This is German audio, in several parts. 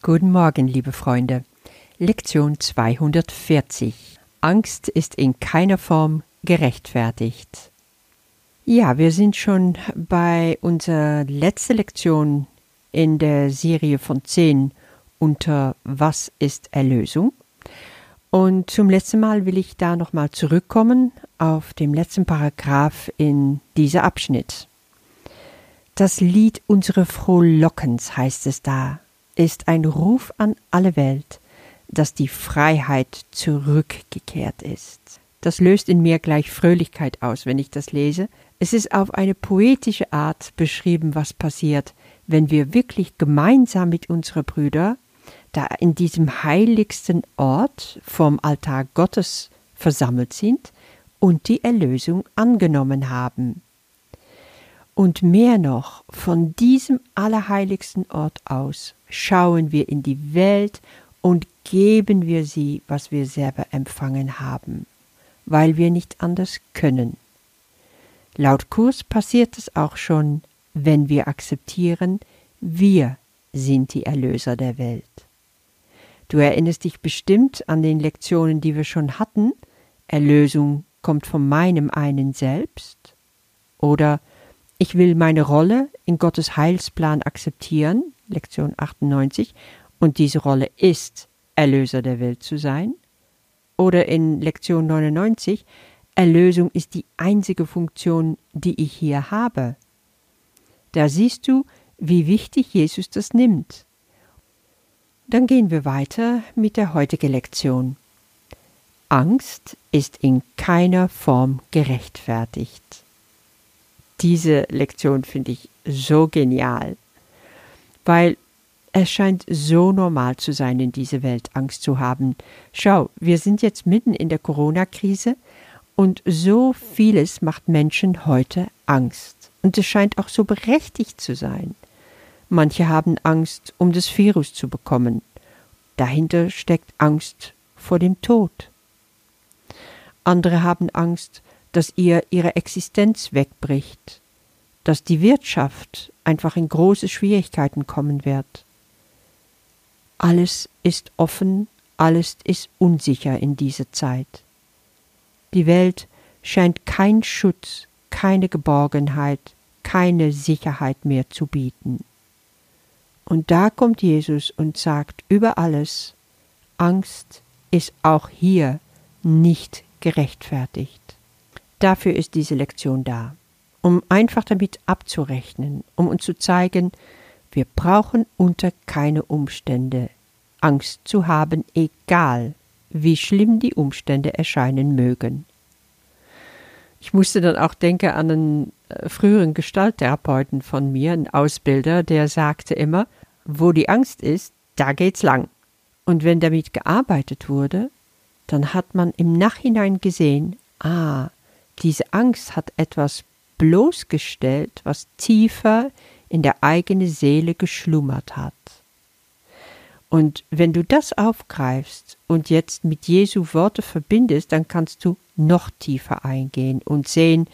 Guten Morgen, liebe Freunde. Lektion 240. Angst ist in keiner Form gerechtfertigt. Ja, wir sind schon bei unserer letzten Lektion in der Serie von 10 unter Was ist Erlösung? Und zum letzten Mal will ich da nochmal zurückkommen auf den letzten Paragraph in dieser Abschnitt. Das Lied unserer Frohlockens heißt es da, ist ein Ruf an alle Welt, dass die Freiheit zurückgekehrt ist. Das löst in mir gleich Fröhlichkeit aus, wenn ich das lese. Es ist auf eine poetische Art beschrieben, was passiert, wenn wir wirklich gemeinsam mit unseren Brüdern da in diesem heiligsten Ort vom Altar Gottes versammelt sind und die Erlösung angenommen haben. Und mehr noch, von diesem allerheiligsten Ort aus schauen wir in die Welt und geben wir sie, was wir selber empfangen haben, weil wir nicht anders können. Laut Kurs passiert es auch schon, wenn wir akzeptieren, wir sind die Erlöser der Welt. Du erinnerst dich bestimmt an den Lektionen, die wir schon hatten. Erlösung kommt von meinem einen Selbst. Oder ich will meine Rolle in Gottes Heilsplan akzeptieren, Lektion 98, und diese Rolle ist, Erlöser der Welt zu sein. Oder in Lektion 99, Erlösung ist die einzige Funktion, die ich hier habe. Da siehst du, wie wichtig Jesus das nimmt. Dann gehen wir weiter mit der heutigen Lektion. Angst ist in keiner Form gerechtfertigt. Diese Lektion finde ich so genial, weil es scheint so normal zu sein, in dieser Welt Angst zu haben. Schau, wir sind jetzt mitten in der Corona-Krise und so vieles macht Menschen heute Angst. Und es scheint auch so berechtigt zu sein. Manche haben Angst, um das Virus zu bekommen. Dahinter steckt Angst vor dem Tod. Andere haben Angst, dass ihr ihre Existenz wegbricht, dass die Wirtschaft einfach in große Schwierigkeiten kommen wird. Alles ist offen, alles ist unsicher in dieser Zeit. Die Welt scheint kein Schutz, keine Geborgenheit, keine Sicherheit mehr zu bieten. Und da kommt Jesus und sagt über alles, Angst ist auch hier nicht gerechtfertigt. Dafür ist diese Lektion da, um einfach damit abzurechnen, um uns zu zeigen, wir brauchen unter keine Umstände Angst zu haben, egal wie schlimm die Umstände erscheinen mögen. Ich musste dann auch denken an einen äh, früheren Gestalttherapeuten von mir, einen Ausbilder, der sagte immer, wo die Angst ist, da geht's lang. Und wenn damit gearbeitet wurde, dann hat man im Nachhinein gesehen, ah, diese Angst hat etwas bloßgestellt, was tiefer in der eigenen Seele geschlummert hat. Und wenn du das aufgreifst und jetzt mit Jesu Worte verbindest, dann kannst du noch tiefer eingehen und sehen,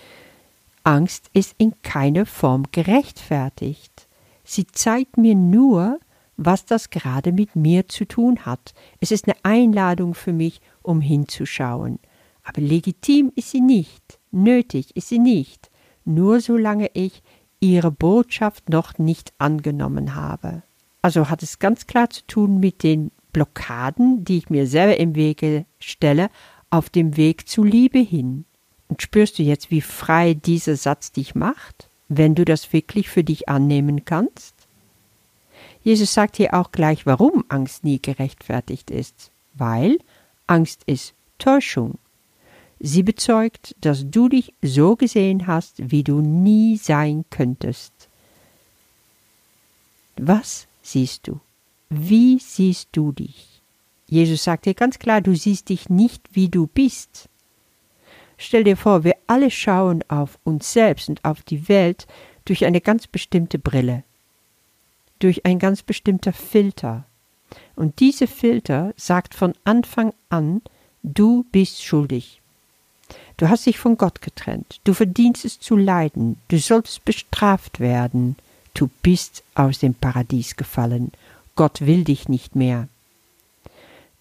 Angst ist in keiner Form gerechtfertigt. Sie zeigt mir nur, was das gerade mit mir zu tun hat. Es ist eine Einladung für mich, um hinzuschauen. Aber legitim ist sie nicht, nötig ist sie nicht, nur solange ich ihre Botschaft noch nicht angenommen habe. Also hat es ganz klar zu tun mit den Blockaden, die ich mir selber im Wege stelle, auf dem Weg zu Liebe hin. Und spürst du jetzt, wie frei dieser Satz dich macht? wenn du das wirklich für dich annehmen kannst? Jesus sagt hier auch gleich, warum Angst nie gerechtfertigt ist. Weil Angst ist Täuschung. Sie bezeugt, dass du dich so gesehen hast, wie du nie sein könntest. Was siehst du? Wie siehst du dich? Jesus sagt dir ganz klar, du siehst dich nicht, wie du bist. Stell dir vor, wir alle schauen auf uns selbst und auf die Welt durch eine ganz bestimmte Brille, durch ein ganz bestimmter Filter. Und diese Filter sagt von Anfang an, du bist schuldig. Du hast dich von Gott getrennt, du verdienst es zu leiden, du solltest bestraft werden, du bist aus dem Paradies gefallen Gott will dich nicht mehr.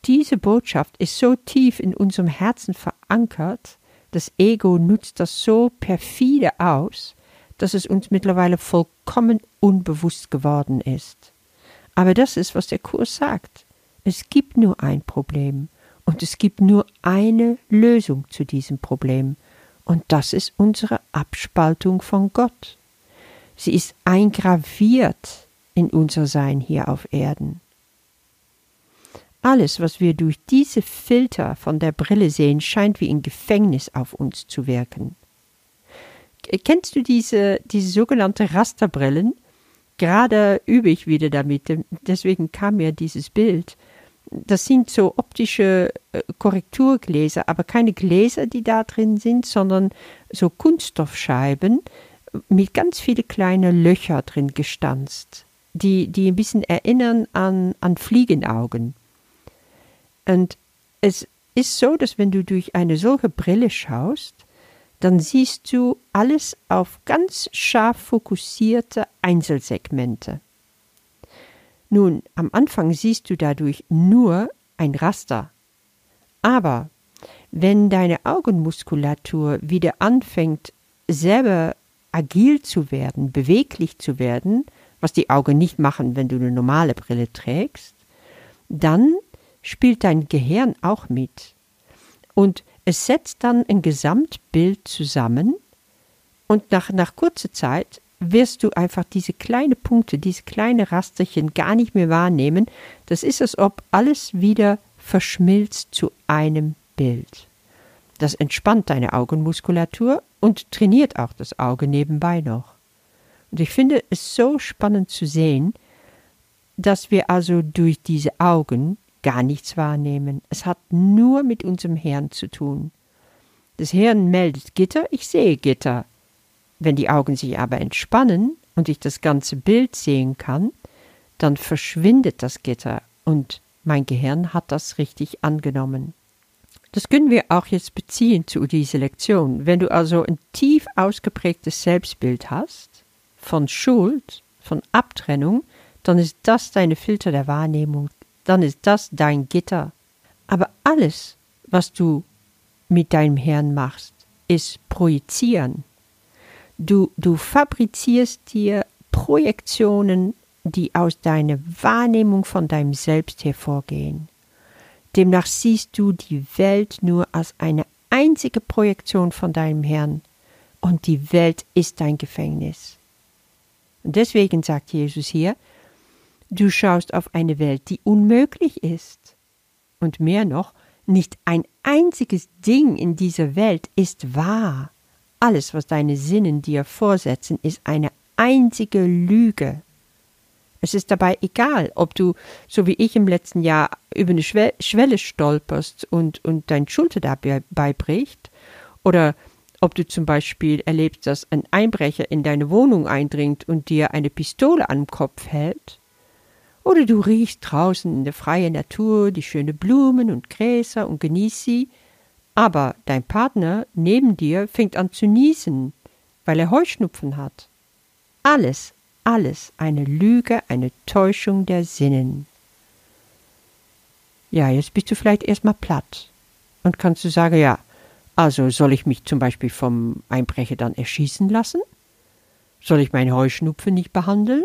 Diese Botschaft ist so tief in unserem Herzen verankert, das Ego nutzt das so perfide aus, dass es uns mittlerweile vollkommen unbewusst geworden ist. Aber das ist, was der Kurs sagt. Es gibt nur ein Problem und es gibt nur eine Lösung zu diesem Problem, und das ist unsere Abspaltung von Gott. Sie ist eingraviert in unser Sein hier auf Erden. Alles, was wir durch diese Filter von der Brille sehen, scheint wie ein Gefängnis auf uns zu wirken. Kennst du diese, diese sogenannte Rasterbrillen? Gerade übe ich wieder damit, deswegen kam mir dieses Bild. Das sind so optische äh, Korrekturgläser, aber keine Gläser, die da drin sind, sondern so Kunststoffscheiben mit ganz viele kleine Löcher drin gestanzt, die, die ein bisschen erinnern an, an Fliegenaugen. Und es ist so, dass wenn du durch eine solche Brille schaust, dann siehst du alles auf ganz scharf fokussierte Einzelsegmente. Nun, am Anfang siehst du dadurch nur ein Raster. Aber wenn deine Augenmuskulatur wieder anfängt, selber agil zu werden, beweglich zu werden, was die Augen nicht machen, wenn du eine normale Brille trägst, dann spielt dein Gehirn auch mit. Und es setzt dann ein Gesamtbild zusammen und nach, nach kurzer Zeit wirst du einfach diese kleinen Punkte, diese kleinen Rasterchen gar nicht mehr wahrnehmen. Das ist, als ob alles wieder verschmilzt zu einem Bild. Das entspannt deine Augenmuskulatur und trainiert auch das Auge nebenbei noch. Und ich finde es so spannend zu sehen, dass wir also durch diese Augen gar nichts wahrnehmen. Es hat nur mit unserem Hirn zu tun. Das Hirn meldet Gitter, ich sehe Gitter. Wenn die Augen sich aber entspannen und ich das ganze Bild sehen kann, dann verschwindet das Gitter und mein Gehirn hat das richtig angenommen. Das können wir auch jetzt beziehen zu dieser Lektion. Wenn du also ein tief ausgeprägtes Selbstbild hast, von Schuld, von Abtrennung, dann ist das deine Filter der Wahrnehmung dann ist das dein Gitter. Aber alles, was du mit deinem Herrn machst, ist projizieren. Du, du fabrizierst dir Projektionen, die aus deiner Wahrnehmung von deinem Selbst hervorgehen. Demnach siehst du die Welt nur als eine einzige Projektion von deinem Herrn, und die Welt ist dein Gefängnis. Und deswegen sagt Jesus hier, Du schaust auf eine Welt, die unmöglich ist. Und mehr noch, nicht ein einziges Ding in dieser Welt ist wahr. Alles, was deine Sinnen dir vorsetzen, ist eine einzige Lüge. Es ist dabei egal, ob du, so wie ich im letzten Jahr, über eine Schwelle stolperst und, und dein Schulter dabei bricht, oder ob du zum Beispiel erlebst, dass ein Einbrecher in deine Wohnung eindringt und dir eine Pistole am Kopf hält, oder du riechst draußen in der freien Natur die schönen Blumen und Gräser und genießt sie, aber dein Partner neben dir fängt an zu niesen, weil er Heuschnupfen hat. Alles, alles eine Lüge, eine Täuschung der Sinnen. Ja, jetzt bist du vielleicht erstmal platt und kannst du sagen, ja, also soll ich mich zum Beispiel vom Einbrecher dann erschießen lassen? Soll ich meine Heuschnupfen nicht behandeln?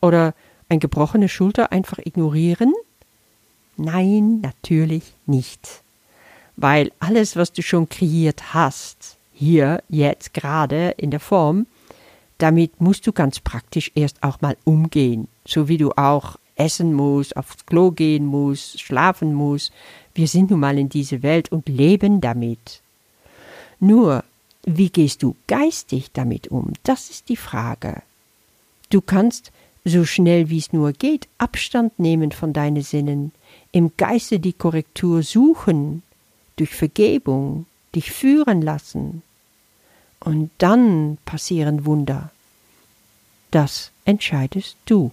Oder ein gebrochene Schulter einfach ignorieren? Nein, natürlich nicht. Weil alles, was du schon kreiert hast, hier, jetzt, gerade in der Form, damit musst du ganz praktisch erst auch mal umgehen. So wie du auch essen musst, aufs Klo gehen musst, schlafen musst. Wir sind nun mal in dieser Welt und leben damit. Nur, wie gehst du geistig damit um? Das ist die Frage. Du kannst so schnell wie es nur geht, Abstand nehmen von deinen Sinnen, im Geiste die Korrektur suchen, durch Vergebung dich führen lassen. Und dann passieren Wunder. Das entscheidest du.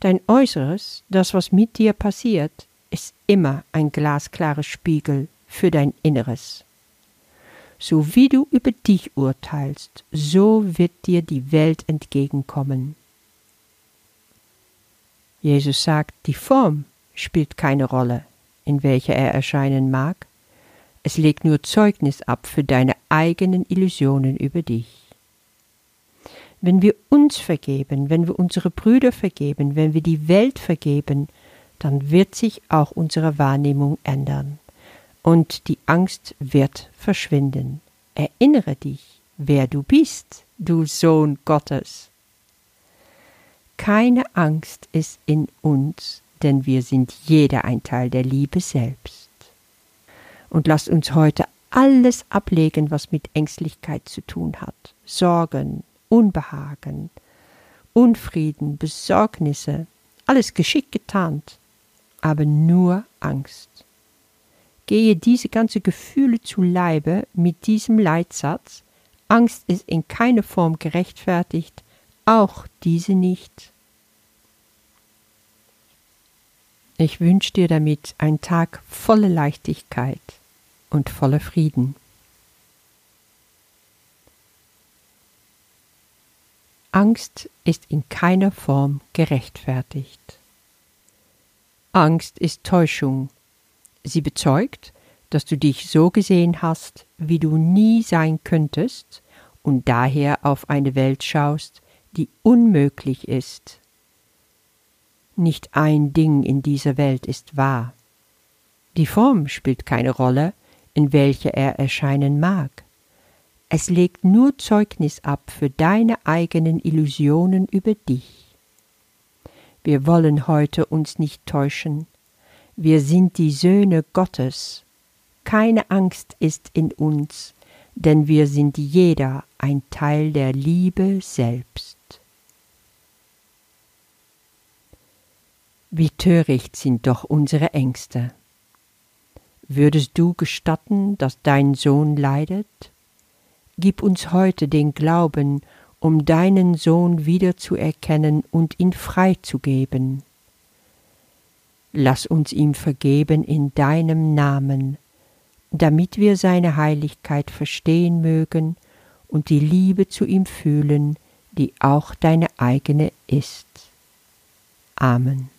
Dein Äußeres, das, was mit dir passiert, ist immer ein glasklarer Spiegel für dein Inneres. So wie du über dich urteilst, so wird dir die Welt entgegenkommen. Jesus sagt, die Form spielt keine Rolle, in welcher er erscheinen mag, es legt nur Zeugnis ab für deine eigenen Illusionen über dich. Wenn wir uns vergeben, wenn wir unsere Brüder vergeben, wenn wir die Welt vergeben, dann wird sich auch unsere Wahrnehmung ändern und die Angst wird verschwinden. Erinnere dich, wer du bist, du Sohn Gottes. Keine Angst ist in uns, denn wir sind jeder ein Teil der Liebe selbst. Und lasst uns heute alles ablegen, was mit Ängstlichkeit zu tun hat. Sorgen, Unbehagen, Unfrieden, Besorgnisse, alles geschickt getarnt, aber nur Angst. Gehe diese ganze Gefühle zu Leibe mit diesem Leitsatz, Angst ist in keiner Form gerechtfertigt, auch diese nicht. Ich wünsche dir damit einen Tag voller Leichtigkeit und voller Frieden. Angst ist in keiner Form gerechtfertigt. Angst ist Täuschung. Sie bezeugt, dass du dich so gesehen hast, wie du nie sein könntest und daher auf eine Welt schaust, die unmöglich ist. Nicht ein Ding in dieser Welt ist wahr. Die Form spielt keine Rolle, in welcher er erscheinen mag. Es legt nur Zeugnis ab für deine eigenen Illusionen über dich. Wir wollen heute uns nicht täuschen. Wir sind die Söhne Gottes. Keine Angst ist in uns, denn wir sind jeder ein Teil der Liebe selbst. Wie töricht sind doch unsere Ängste. Würdest du gestatten, dass dein Sohn leidet? Gib uns heute den Glauben, um deinen Sohn wiederzuerkennen und ihn freizugeben. Lass uns ihm vergeben in deinem Namen, damit wir seine Heiligkeit verstehen mögen und die Liebe zu ihm fühlen, die auch deine eigene ist. Amen.